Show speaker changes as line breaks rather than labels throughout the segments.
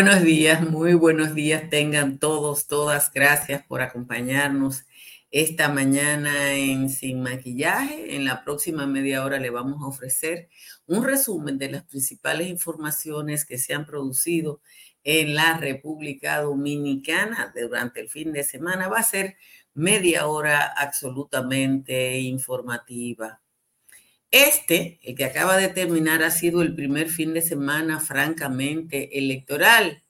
Buenos días, muy buenos días tengan todos, todas. Gracias por acompañarnos esta mañana en Sin Maquillaje. En la próxima media hora le vamos a ofrecer un resumen de las principales informaciones que se han producido en la República Dominicana durante el fin de semana. Va a ser media hora absolutamente informativa. Este, el que acaba de terminar, ha sido el primer fin de semana francamente electoral.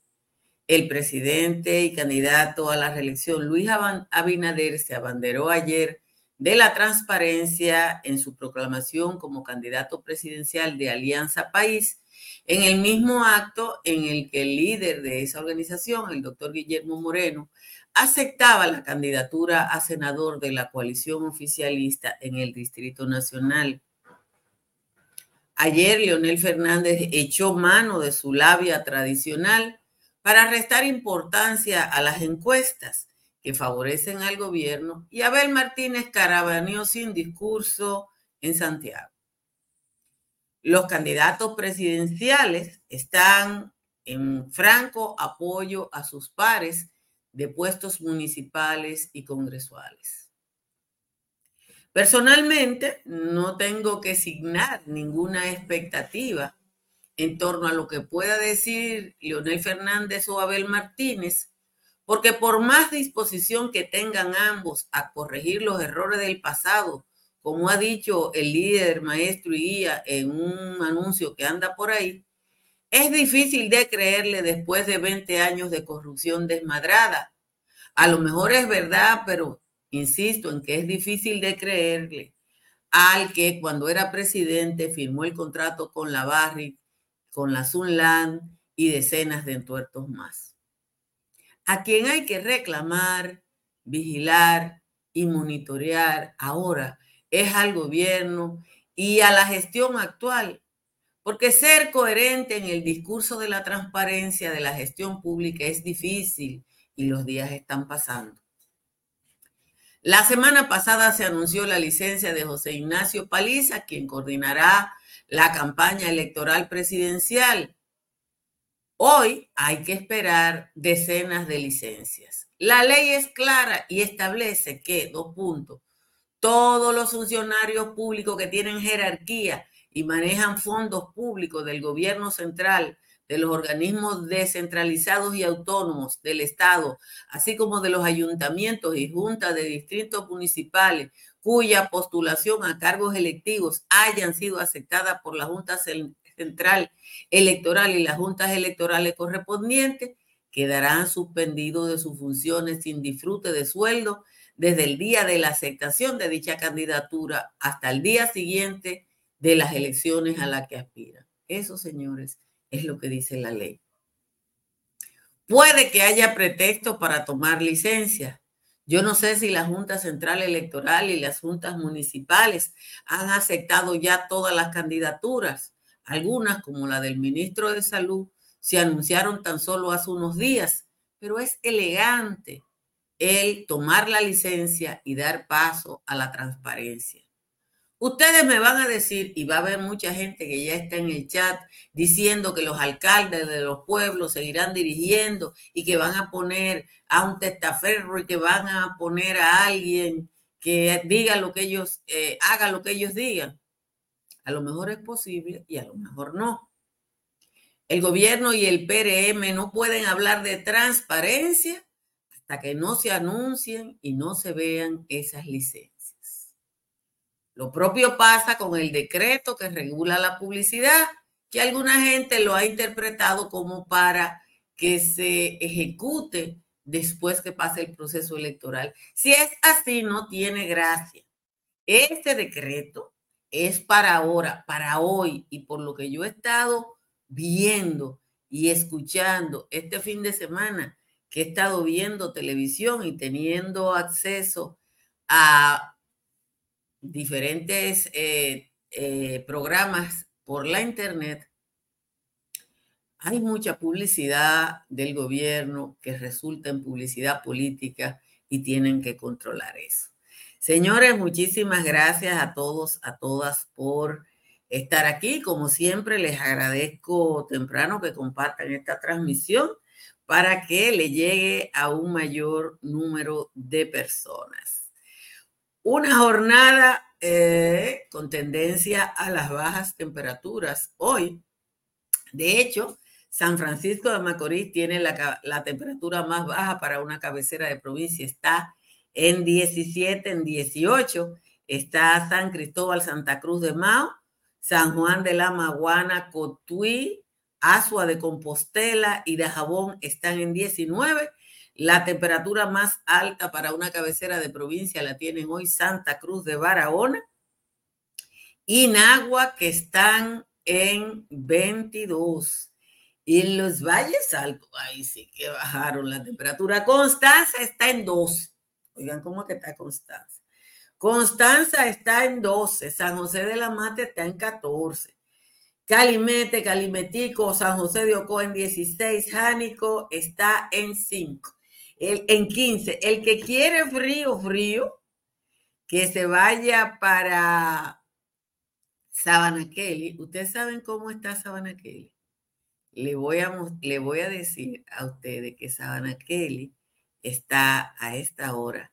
El presidente y candidato a la reelección, Luis Abinader, se abanderó ayer de la transparencia en su proclamación como candidato presidencial de Alianza País, en el mismo acto en el que el líder de esa organización, el doctor Guillermo Moreno, aceptaba la candidatura a senador de la coalición oficialista en el Distrito Nacional. Ayer Leonel Fernández echó mano de su labia tradicional para restar importancia a las encuestas que favorecen al gobierno y Abel Martínez carabaneó sin discurso en Santiago. Los candidatos presidenciales están en franco apoyo a sus pares de puestos municipales y congresuales. Personalmente, no tengo que signar ninguna expectativa en torno a lo que pueda decir Leonel Fernández o Abel Martínez, porque por más disposición que tengan ambos a corregir los errores del pasado, como ha dicho el líder maestro guía en un anuncio que anda por ahí, es difícil de creerle después de 20 años de corrupción desmadrada. A lo mejor es verdad, pero Insisto en que es difícil de creerle al que cuando era presidente firmó el contrato con la Barrick, con la Sunland y decenas de entuertos más. A quien hay que reclamar, vigilar y monitorear ahora es al gobierno y a la gestión actual, porque ser coherente en el discurso de la transparencia de la gestión pública es difícil y los días están pasando. La semana pasada se anunció la licencia de José Ignacio Paliza, quien coordinará la campaña electoral presidencial. Hoy hay que esperar decenas de licencias. La ley es clara y establece que, dos puntos, todos los funcionarios públicos que tienen jerarquía y manejan fondos públicos del gobierno central de los organismos descentralizados y autónomos del Estado, así como de los ayuntamientos y juntas de distritos municipales cuya postulación a cargos electivos hayan sido aceptadas por la Junta Central Electoral y las juntas electorales correspondientes, quedarán suspendidos de sus funciones sin disfrute de sueldo desde el día de la aceptación de dicha candidatura hasta el día siguiente de las elecciones a las que aspiran. Eso, señores, es lo que dice la ley. Puede que haya pretexto para tomar licencia. Yo no sé si la Junta Central Electoral y las juntas municipales han aceptado ya todas las candidaturas. Algunas, como la del ministro de Salud, se anunciaron tan solo hace unos días, pero es elegante el tomar la licencia y dar paso a la transparencia. Ustedes me van a decir, y va a haber mucha gente que ya está en el chat diciendo que los alcaldes de los pueblos seguirán dirigiendo y que van a poner a un testaferro y que van a poner a alguien que diga lo que ellos, eh, haga lo que ellos digan. A lo mejor es posible y a lo mejor no. El gobierno y el PRM no pueden hablar de transparencia hasta que no se anuncien y no se vean esas licencias. Lo propio pasa con el decreto que regula la publicidad, que alguna gente lo ha interpretado como para que se ejecute después que pase el proceso electoral. Si es así, no tiene gracia. Este decreto es para ahora, para hoy, y por lo que yo he estado viendo y escuchando este fin de semana, que he estado viendo televisión y teniendo acceso a diferentes eh, eh, programas por la internet, hay mucha publicidad del gobierno que resulta en publicidad política y tienen que controlar eso. Señores, muchísimas gracias a todos, a todas por estar aquí. Como siempre, les agradezco temprano que compartan esta transmisión para que le llegue a un mayor número de personas. Una jornada eh, con tendencia a las bajas temperaturas. Hoy, de hecho, San Francisco de Macorís tiene la, temperatura más baja para una cabecera de provincia. Está en 17, en 18. Está San Cristóbal, Santa Cruz de Mao, San Juan de la Maguana, Cotuí, Asua de Compostela y de Jabón están en 19. La temperatura más alta para una cabecera de provincia la tienen hoy Santa Cruz de Barahona y Nagua, que están en 22. Y en los valles altos, ahí sí que bajaron la temperatura. Constanza está en 2. Oigan, ¿cómo que está Constanza? Constanza está en 12. San José de la Mate está en 14. Calimete, Calimetico, San José de Ocoa en 16, Jánico está en 5, el, en 15. El que quiere frío, frío, que se vaya para Sabana Kelly. Ustedes saben cómo está Sabana Kelly. Le voy a, le voy a decir a ustedes que Sabana Kelly está a esta hora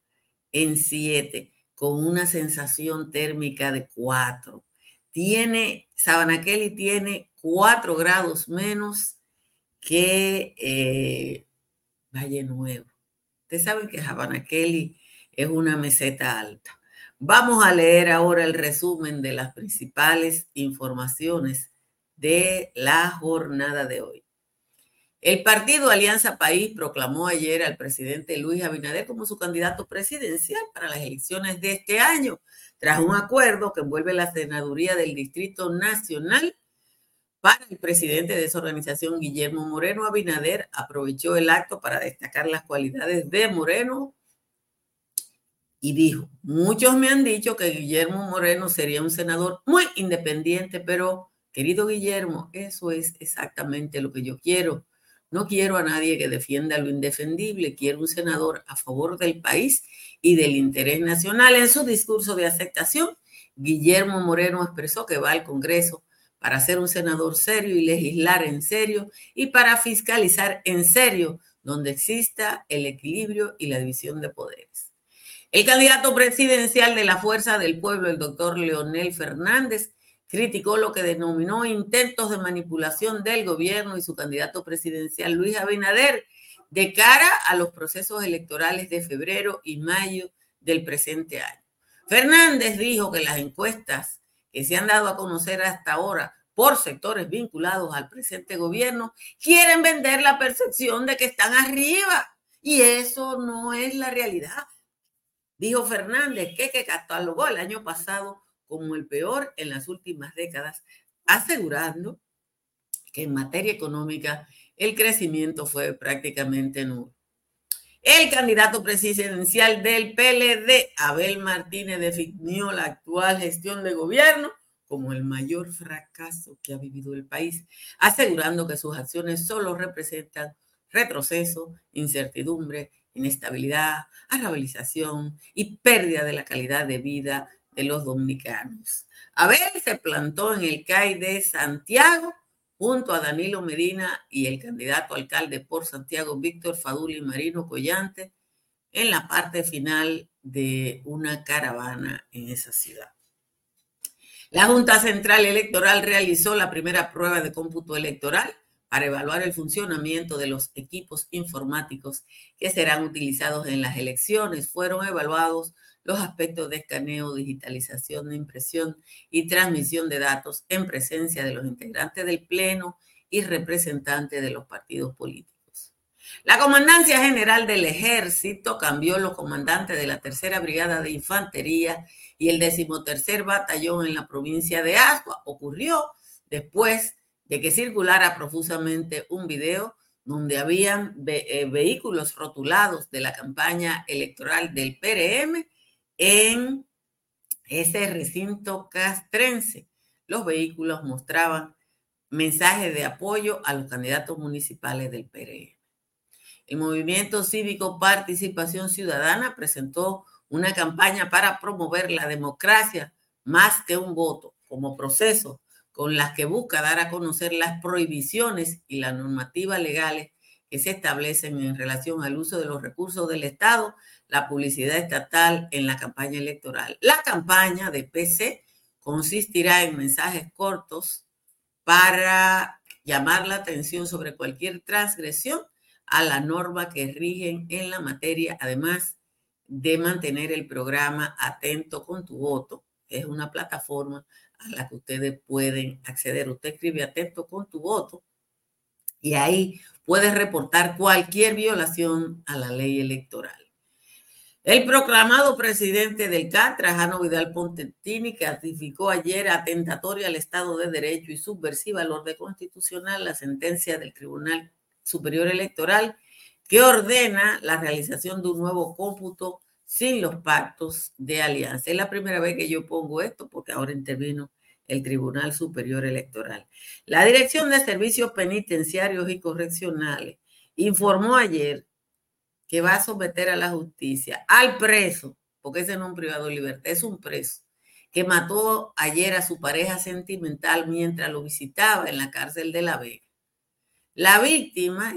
en 7 con una sensación térmica de 4 tiene, Sabana Kelly tiene cuatro grados menos que eh, Valle Nuevo. Ustedes saben que Kelly es una meseta alta. Vamos a leer ahora el resumen de las principales informaciones de la jornada de hoy. El partido Alianza País proclamó ayer al presidente Luis Abinader como su candidato presidencial para las elecciones de este año tras un acuerdo que envuelve la senaduría del Distrito Nacional. El presidente de esa organización, Guillermo Moreno Abinader, aprovechó el acto para destacar las cualidades de Moreno y dijo, muchos me han dicho que Guillermo Moreno sería un senador muy independiente, pero querido Guillermo, eso es exactamente lo que yo quiero. No quiero a nadie que defienda lo indefendible, quiero un senador a favor del país y del interés nacional. En su discurso de aceptación, Guillermo Moreno expresó que va al Congreso para ser un senador serio y legislar en serio y para fiscalizar en serio donde exista el equilibrio y la división de poderes. El candidato presidencial de la Fuerza del Pueblo, el doctor Leonel Fernández, criticó lo que denominó intentos de manipulación del gobierno y su candidato presidencial Luis Abinader de cara a los procesos electorales de febrero y mayo del presente año. Fernández dijo que las encuestas que se han dado a conocer hasta ahora por sectores vinculados al presente gobierno quieren vender la percepción de que están arriba y eso no es la realidad. Dijo Fernández que, que catalogó el año pasado como el peor en las últimas décadas, asegurando que en materia económica el crecimiento fue prácticamente nulo. El candidato presidencial del PLD, Abel Martínez, definió la actual gestión de gobierno como el mayor fracaso que ha vivido el país, asegurando que sus acciones solo representan retroceso, incertidumbre, inestabilidad, arrabalización y pérdida de la calidad de vida de los dominicanos. Abel se plantó en el CAI de Santiago junto a Danilo Medina y el candidato alcalde por Santiago, Víctor Faduli Marino Collante, en la parte final de una caravana en esa ciudad. La Junta Central Electoral realizó la primera prueba de cómputo electoral para evaluar el funcionamiento de los equipos informáticos que serán utilizados en las elecciones. Fueron evaluados los aspectos de escaneo, digitalización impresión y transmisión de datos en presencia de los integrantes del Pleno y representantes de los partidos políticos. La Comandancia General del Ejército cambió los comandantes de la Tercera Brigada de Infantería y el decimotercer Batallón en la provincia de Asua. Ocurrió después de que circulara profusamente un video donde habían eh, vehículos rotulados de la campaña electoral del PRM en ese recinto castrense. Los vehículos mostraban mensajes de apoyo a los candidatos municipales del PRM. El movimiento cívico Participación Ciudadana presentó una campaña para promover la democracia más que un voto como proceso con las que busca dar a conocer las prohibiciones y las normativas legales que se establecen en relación al uso de los recursos del Estado, la publicidad estatal en la campaña electoral. La campaña de PC consistirá en mensajes cortos para llamar la atención sobre cualquier transgresión a la norma que rigen en la materia, además de mantener el programa Atento con tu voto. Es una plataforma a la que ustedes pueden acceder. Usted escribe Atento con tu voto y ahí puede reportar cualquier violación a la ley electoral. El proclamado presidente del CAT, Trajano Vidal Pontentini, ratificó ayer atentatoria al Estado de Derecho y subversiva al orden constitucional la sentencia del Tribunal Superior Electoral que ordena la realización de un nuevo cómputo sin los pactos de alianza. Es la primera vez que yo pongo esto porque ahora intervino el Tribunal Superior Electoral. La Dirección de Servicios Penitenciarios y Correccionales informó ayer que va a someter a la justicia al preso, porque ese no es un privado de libertad, es un preso, que mató ayer a su pareja sentimental mientras lo visitaba en la cárcel de La Vega. La víctima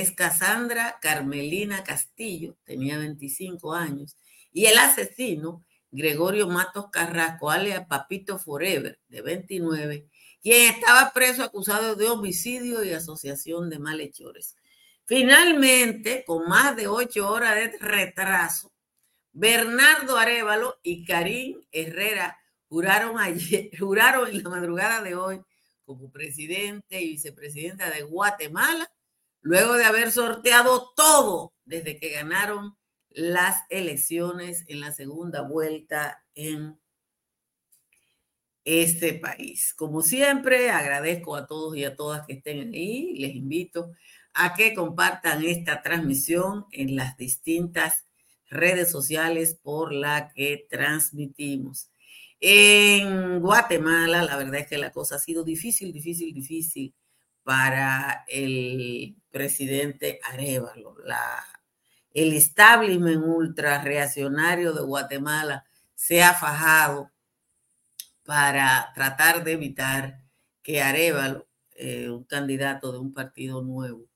es Cassandra Carmelina Castillo, tenía 25 años, y el asesino, Gregorio Matos Carrasco, alias Papito Forever, de 29, quien estaba preso acusado de homicidio y asociación de malhechores. Finalmente, con más de ocho horas de retraso, Bernardo Arevalo y Karim Herrera juraron, juraron en la madrugada de hoy como presidente y vicepresidenta de Guatemala, luego de haber sorteado todo desde que ganaron las elecciones en la segunda vuelta en este país. Como siempre, agradezco a todos y a todas que estén ahí. Les invito a que compartan esta transmisión en las distintas redes sociales por la que transmitimos. En Guatemala, la verdad es que la cosa ha sido difícil, difícil, difícil para el presidente Arevalo. La, el establishment ultra reaccionario de Guatemala se ha fajado para tratar de evitar que Arevalo, eh, un candidato de un partido nuevo,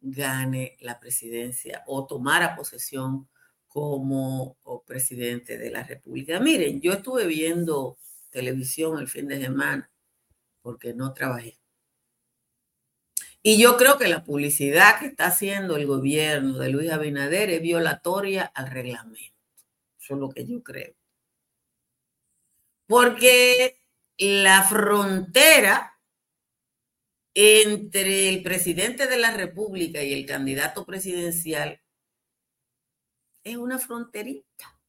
gane la presidencia o tomara posesión como presidente de la República. Miren, yo estuve viendo televisión el fin de semana porque no trabajé. Y yo creo que la publicidad que está haciendo el gobierno de Luis Abinader es violatoria al reglamento. Eso es lo que yo creo. Porque la frontera entre el presidente de la República y el candidato presidencial es una fronterita.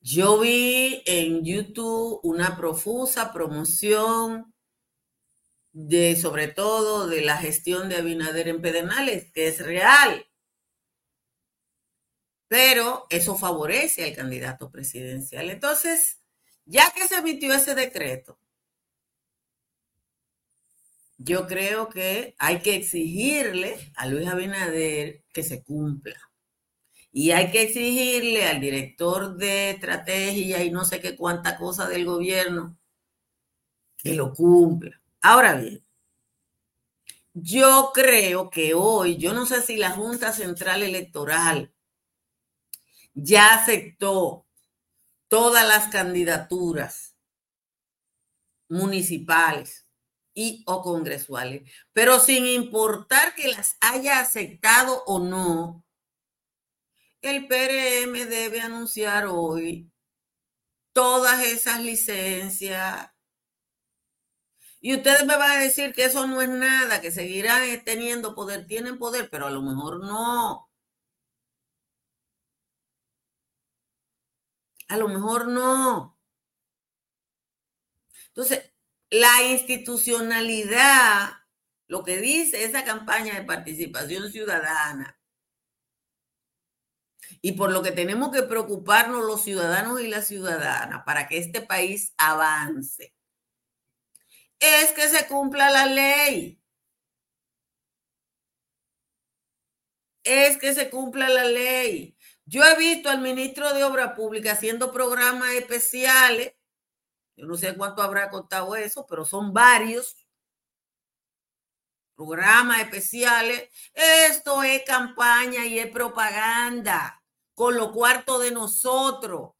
Yo vi en YouTube una profusa promoción de, sobre todo, de la gestión de Abinader en Pedernales, que es real. Pero eso favorece al candidato presidencial. Entonces, ya que se emitió ese decreto, yo creo que hay que exigirle a Luis Abinader que se cumpla. Y hay que exigirle al director de estrategia y no sé qué cuánta cosa del gobierno que lo cumpla. Ahora bien, yo creo que hoy, yo no sé si la Junta Central Electoral ya aceptó todas las candidaturas municipales y o congresuales. Pero sin importar que las haya aceptado o no, el PRM debe anunciar hoy todas esas licencias. Y ustedes me van a decir que eso no es nada, que seguirán teniendo poder, tienen poder, pero a lo mejor no. A lo mejor no. Entonces, la institucionalidad, lo que dice esa campaña de participación ciudadana, y por lo que tenemos que preocuparnos los ciudadanos y las ciudadanas para que este país avance, es que se cumpla la ley. Es que se cumpla la ley. Yo he visto al ministro de Obra Pública haciendo programas especiales Yo no sé cuánto habrá costado eso, pero son varios programas especiales. Esto es campaña y es propaganda con lo cuarto de nosotros.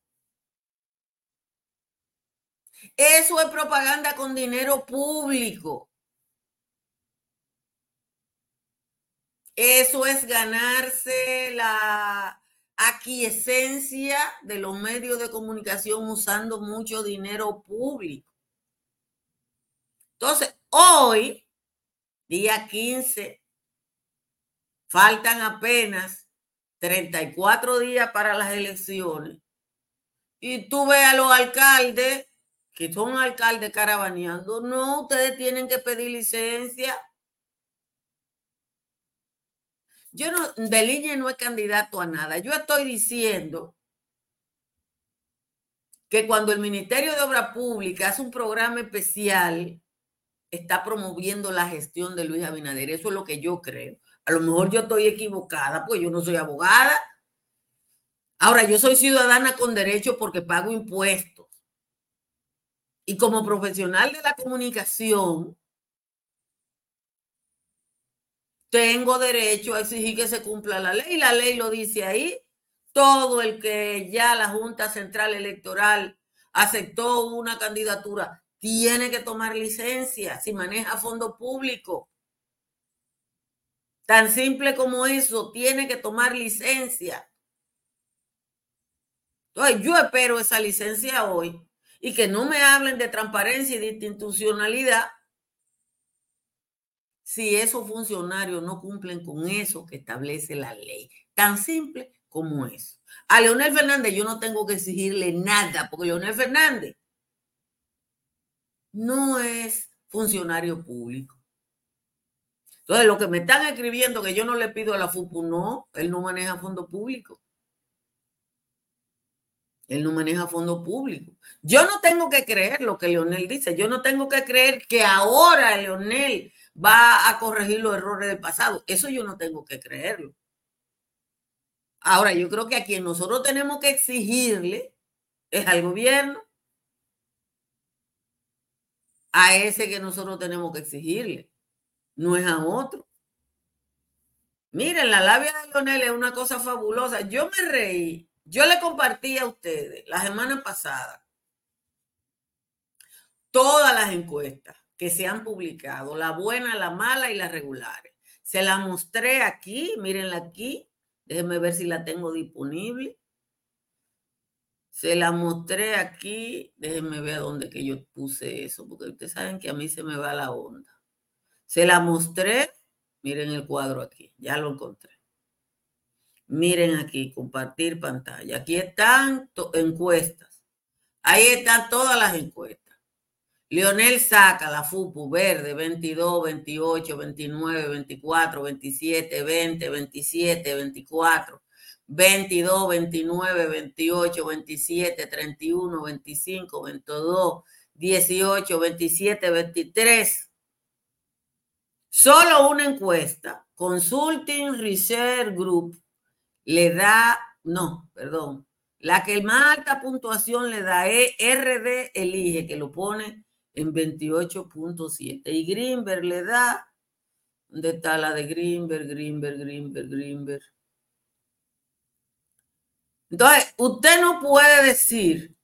Eso es propaganda con dinero público. Eso es ganarse la aquiescencia de los medios de comunicación usando mucho dinero público. Entonces, hoy, día 15, faltan apenas 34 días para las elecciones. Y tú ves a los alcaldes, que son alcaldes caravaneando, no, ustedes tienen que pedir licencia Yo no, Deline no es candidato a nada. Yo estoy diciendo que cuando el Ministerio de Obra Pública hace un programa especial, está promoviendo la gestión de Luis Abinader. Eso es lo que yo creo. A lo mejor yo estoy equivocada, pues yo no soy abogada. Ahora, yo soy ciudadana con derecho porque pago impuestos. Y como profesional de la comunicación, tengo derecho a exigir que se cumpla la ley. La ley lo dice ahí. Todo el que ya la Junta Central Electoral aceptó una candidatura tiene que tomar licencia si maneja fondo público. Tan simple como eso, tiene que tomar licencia. Entonces, yo espero esa licencia hoy y que no me hablen de transparencia y de institucionalidad si esos funcionarios no cumplen con eso que establece la ley. Tan simple como eso. A Leonel Fernández yo no tengo que exigirle nada, porque Leonel Fernández no es funcionario público. Entonces, lo que me están escribiendo que yo no le pido a la FUPU, no, él no maneja fondo público. Él no maneja fondo público. Yo no tengo que creer lo que Leonel dice. Yo no tengo que creer que ahora Leonel va a corregir los errores del pasado. Eso yo no tengo que creerlo. Ahora, yo creo que a quien nosotros tenemos que exigirle es al gobierno. A ese que nosotros tenemos que exigirle. No es a otro. Miren, la labia de Lionel es una cosa fabulosa. Yo me reí. Yo le compartí a ustedes la semana pasada todas las encuestas que se han publicado, la buena, la mala y las regulares. Se la mostré aquí, mírenla aquí, déjenme ver si la tengo disponible. Se la mostré aquí, déjenme ver dónde que yo puse eso, porque ustedes saben que a mí se me va la onda. Se la mostré, miren el cuadro aquí, ya lo encontré. Miren aquí, compartir pantalla. Aquí están encuestas. Ahí están todas las encuestas. Lionel saca la FUPU verde 22, 28, 29, 24, 27, 20, 27, 24, 22, 29, 28, 27, 31, 25, 22, 18, 27, 23. Solo una encuesta, Consulting Research Group, le da, no, perdón, la que más alta puntuación le da es RD Elige, que lo pone en 28.7. Y Greenberg le da, ¿dónde está la de Greenberg, Greenberg, Greenberg, Greenberg? Entonces, usted no puede decir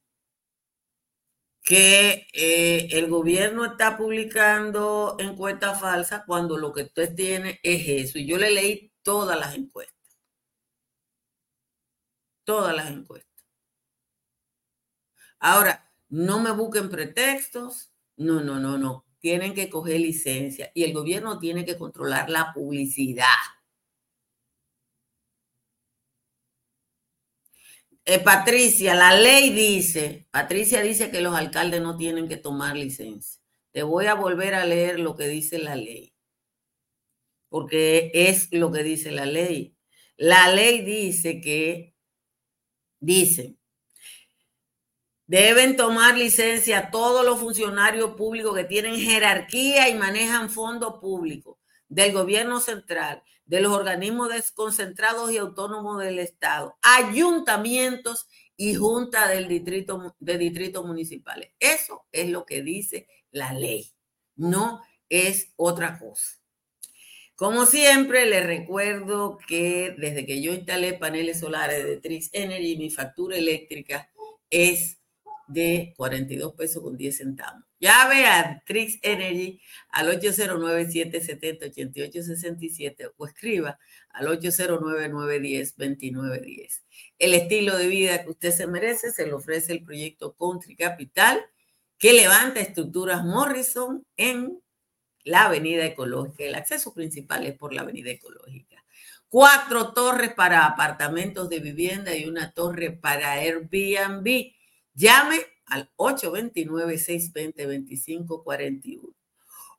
que eh, el gobierno está publicando encuestas falsas cuando lo que usted tiene es eso. Y yo le leí todas las encuestas. Todas las encuestas. Ahora, no me busquen pretextos, no, no, no, no. Tienen que coger licencia y el gobierno tiene que controlar la publicidad. Eh, Patricia, la ley dice, Patricia dice que los alcaldes no tienen que tomar licencia. Te voy a volver a leer lo que dice la ley, porque es lo que dice la ley. La ley dice que, dice, Deben tomar licencia todos los funcionarios públicos que tienen jerarquía y manejan fondos públicos del gobierno central, de los organismos desconcentrados y autónomos del Estado, ayuntamientos y junta del distrito, de distritos municipales. Eso es lo que dice la ley, no es otra cosa. Como siempre, les recuerdo que desde que yo instalé paneles solares de Trix Energy, mi factura eléctrica es de 42 pesos con 10 centavos. Llave a Trix Energy al 809-770-8867 o escriba al 809-910-2910. El estilo de vida que usted se merece se le ofrece el proyecto Country Capital que levanta estructuras Morrison en la Avenida Ecológica. El acceso principal es por la Avenida Ecológica. Cuatro torres para apartamentos de vivienda y una torre para Airbnb. Llame al 829-620-2541.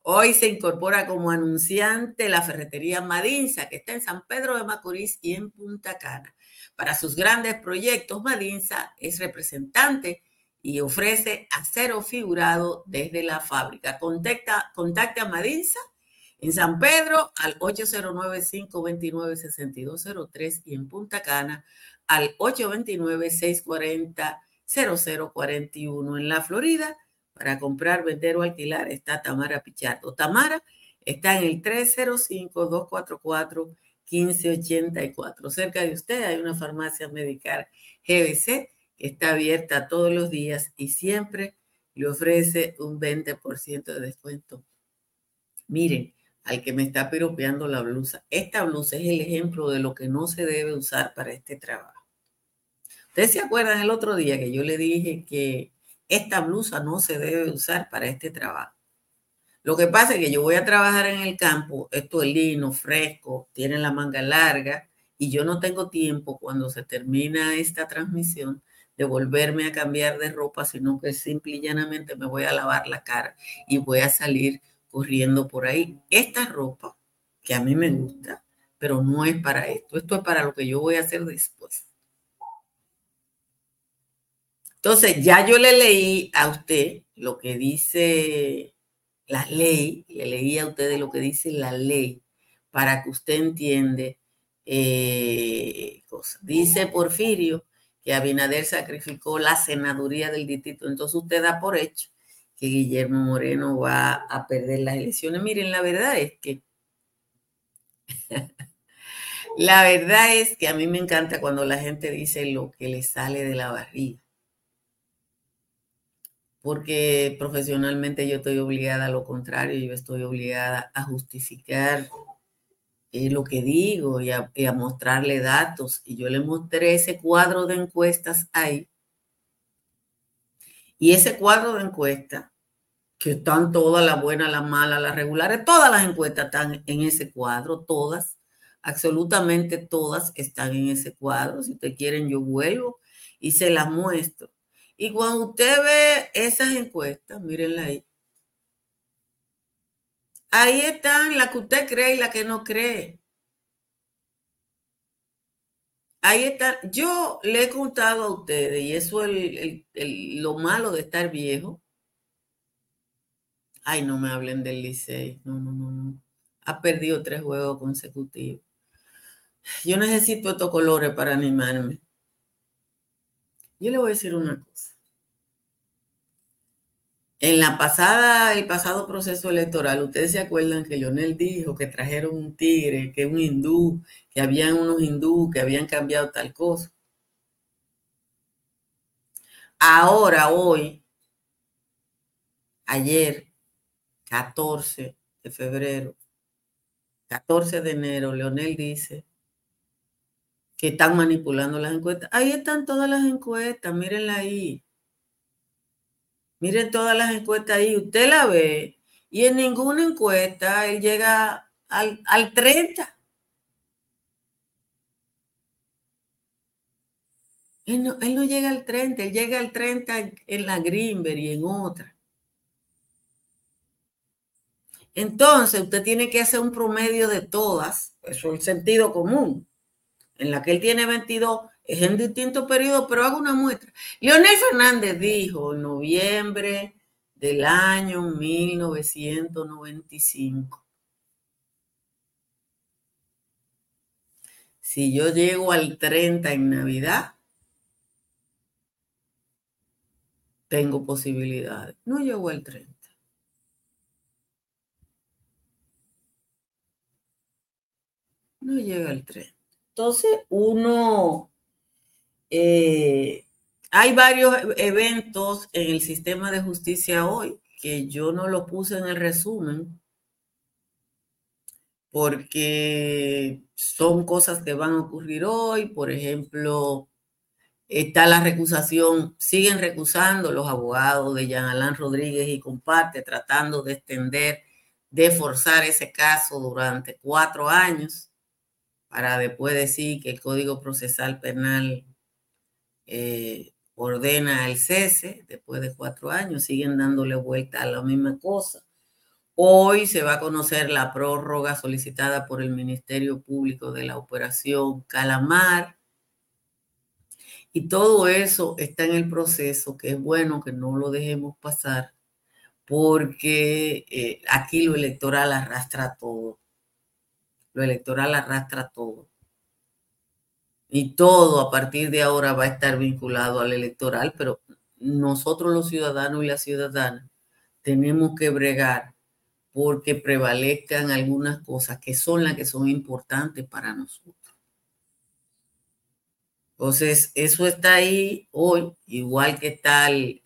Hoy se incorpora como anunciante la ferretería Madinza, que está en San Pedro de Macorís y en Punta Cana. Para sus grandes proyectos, Madinza es representante y ofrece acero figurado desde la fábrica. Contacta, contacte a Madinza en San Pedro al 809-529-6203 y en Punta Cana al 829-640-0041. En la Florida, para comprar, vender o alquilar, está Tamara Pichardo. Tamara está en el 305-244-1584. Cerca de usted hay una farmacia medical GBC está abierta todos los días y siempre le ofrece un 20% de descuento. Miren, al que me está piropeando la blusa, esta blusa es el ejemplo de lo que no se debe usar para este trabajo. Ustedes se acuerdan el otro día que yo le dije que esta blusa no se debe usar para este trabajo. Lo que pasa es que yo voy a trabajar en el campo, esto es lino, fresco, tiene la manga larga y yo no tengo tiempo cuando se termina esta transmisión de volverme a cambiar de ropa, sino que simple y llanamente me voy a lavar la cara y voy a salir corriendo por ahí. Esta ropa, que a mí me gusta, pero no es para esto, esto es para lo que yo voy a hacer después. Entonces, ya yo le leí a usted lo que dice la ley, le leí a usted lo que dice la ley para que usted entiende eh. Dice Porfirio que Abinader sacrificó la senaduría del distrito. Entonces usted da por hecho que Guillermo Moreno va a perder las elecciones. Miren, la verdad es que la verdad es que a mí me encanta cuando la gente dice lo que le sale de la barriga. Porque profesionalmente yo estoy obligada a lo contrario, yo estoy obligada a justificar lo que digo y a, mostrarle datos. Y yo le mostré ese cuadro de encuestas ahí. Y ese cuadro de encuestas, que están todas, las buenas, las malas, las regulares, todas las encuestas están en ese cuadro, todas, absolutamente todas están en ese cuadro. Si ustedes quieren, yo vuelvo y se las muestro. Y cuando usted ve esas encuestas, mírenla ahí, Ahí están la que usted cree y la que no cree. Ahí está. Yo le he contado a ustedes, y eso es lo malo de estar viejo. Ay, no me hablen del Licey. No, no, no, no. Ha perdido tres juegos consecutivos. Yo necesito estos colores para animarme. Yo le voy a decir una cosa. En la pasada, el pasado proceso electoral, ustedes se acuerdan que Lionel dijo que trajeron un tigre, que un hindú, que habían unos hindú que habían cambiado tal cosa. Ahora, hoy, ayer, 14 de febrero, 14 de enero, Leonel dice que están manipulando las encuestas. Ahí están todas las encuestas, mírenla ahí. Miren todas las encuestas ahí, usted la ve y en ninguna encuesta él llega al, 30. Él no, él no, llega al 30, él llega al 30 en la Greenberg y en otra. Entonces, usted tiene que hacer un promedio de todas, eso es el sentido común. En la que él tiene 22, es en distintos periodos, pero hago una muestra. Leonel Fernández dijo en noviembre del año 1995. Si yo llego al 30 en Navidad, tengo posibilidades. No llegó al 30. No llega al 30. Entonces, uno, eh, hay varios eventos en el sistema de justicia hoy que yo no lo puse en el resumen porque son cosas que van a ocurrir hoy. Por ejemplo, está la recusación, siguen recusando los abogados de Jean Alain Rodríguez y comparte, tratando de extender, de forzar ese caso durante cuatro años para después decir que el Código Procesal Penal eh, ordena el cese después de cuatro años, siguen dándole vuelta a la misma cosa. Hoy se va a conocer la prórroga solicitada por el Ministerio Público de la Operación Calamar y todo eso está en el proceso, que es bueno que no lo dejemos pasar, porque eh, aquí lo electoral arrastra todo. Lo electoral arrastra todo. Y todo a partir de ahora va a estar vinculado al electoral, pero nosotros los ciudadanos y las ciudadanas tenemos que bregar porque prevalezcan algunas cosas que son las que son importantes para nosotros. Entonces, eso está ahí hoy, igual que está el,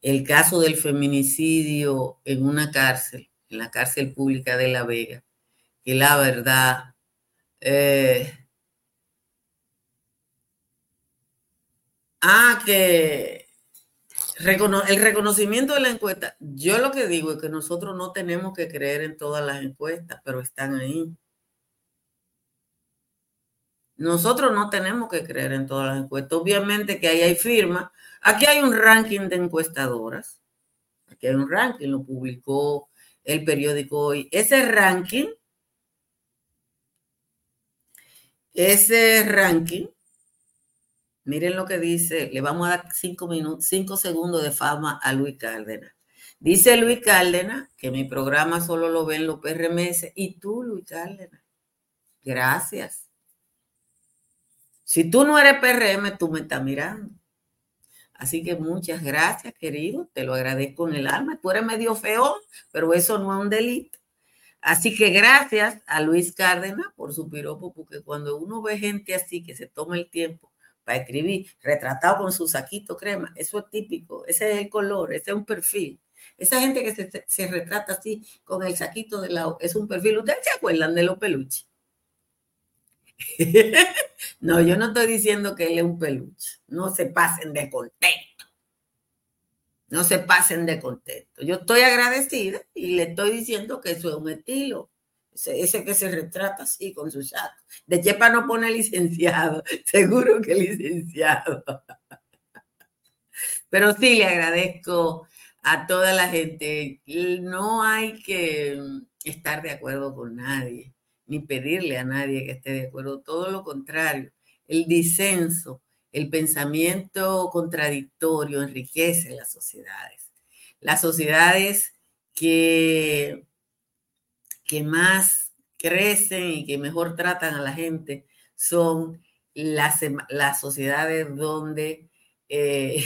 el, caso del feminicidio en una cárcel, en la cárcel pública de La Vega, que la verdad... Eh, el reconocimiento de la encuesta, yo lo que digo es que nosotros no tenemos que creer en todas las encuestas, pero están ahí. Nosotros no tenemos que creer en todas las encuestas. Obviamente que ahí hay firmas. Aquí hay un ranking de encuestadoras. Aquí hay un ranking, lo publicó el periódico hoy. Ese ranking, ese ranking, miren lo que dice, le vamos a dar cinco minutos, cinco segundos de fama a Luis Cárdenas. Dice Luis Cárdenas que mi programa solo lo ven los PRMS y tú, Luis Cárdenas. Gracias. Si tú no eres PRM, tú me estás mirando. Así que muchas gracias, querido. Te lo agradezco en el alma. Tú eres medio feo, pero eso no es un delito. Así que gracias a Luis Cárdenas por su piropo, porque cuando uno ve gente así que se toma el tiempo para escribir, retratado con su saquito crema, eso es típico, ese es el color, ese es un perfil. Esa gente que se, se retrata así con el saquito de lado, es un perfil. ¿Ustedes se acuerdan de los peluches? no, yo no estoy diciendo que él es un peluche. No se pasen de contento. No se pasen de contento. Yo estoy agradecida y le estoy diciendo que eso es un estilo. Ese, que se retrata así con su chat. De Chepa no pone licenciado. Seguro que licenciado. Pero sí le agradezco a toda la gente. No hay que estar de acuerdo con nadie ni pedirle a nadie que esté de acuerdo, todo lo contrario, el disenso, el pensamiento contradictorio enriquece las sociedades. Las sociedades que, que más crecen y que mejor tratan a la gente son las, las sociedades donde, eh,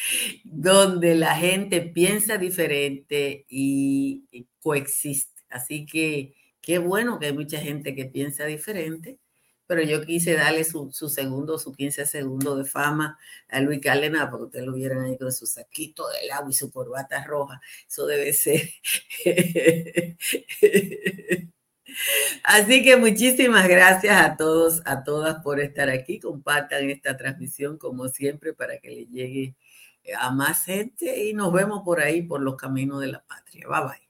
donde la gente piensa diferente y coexiste. Así que qué bueno que hay mucha gente que piensa diferente, pero yo quise darle su, segundo, su 15 segundos de fama a Luis Cárdenas, porque ustedes lo vieran ahí con su saquito de agua y su corbata roja. Eso debe ser. Así que muchísimas gracias a todos, a todas por estar aquí. Compartan esta transmisión como siempre para que le llegue a más gente y nos vemos por ahí, por los caminos de la patria. Bye bye.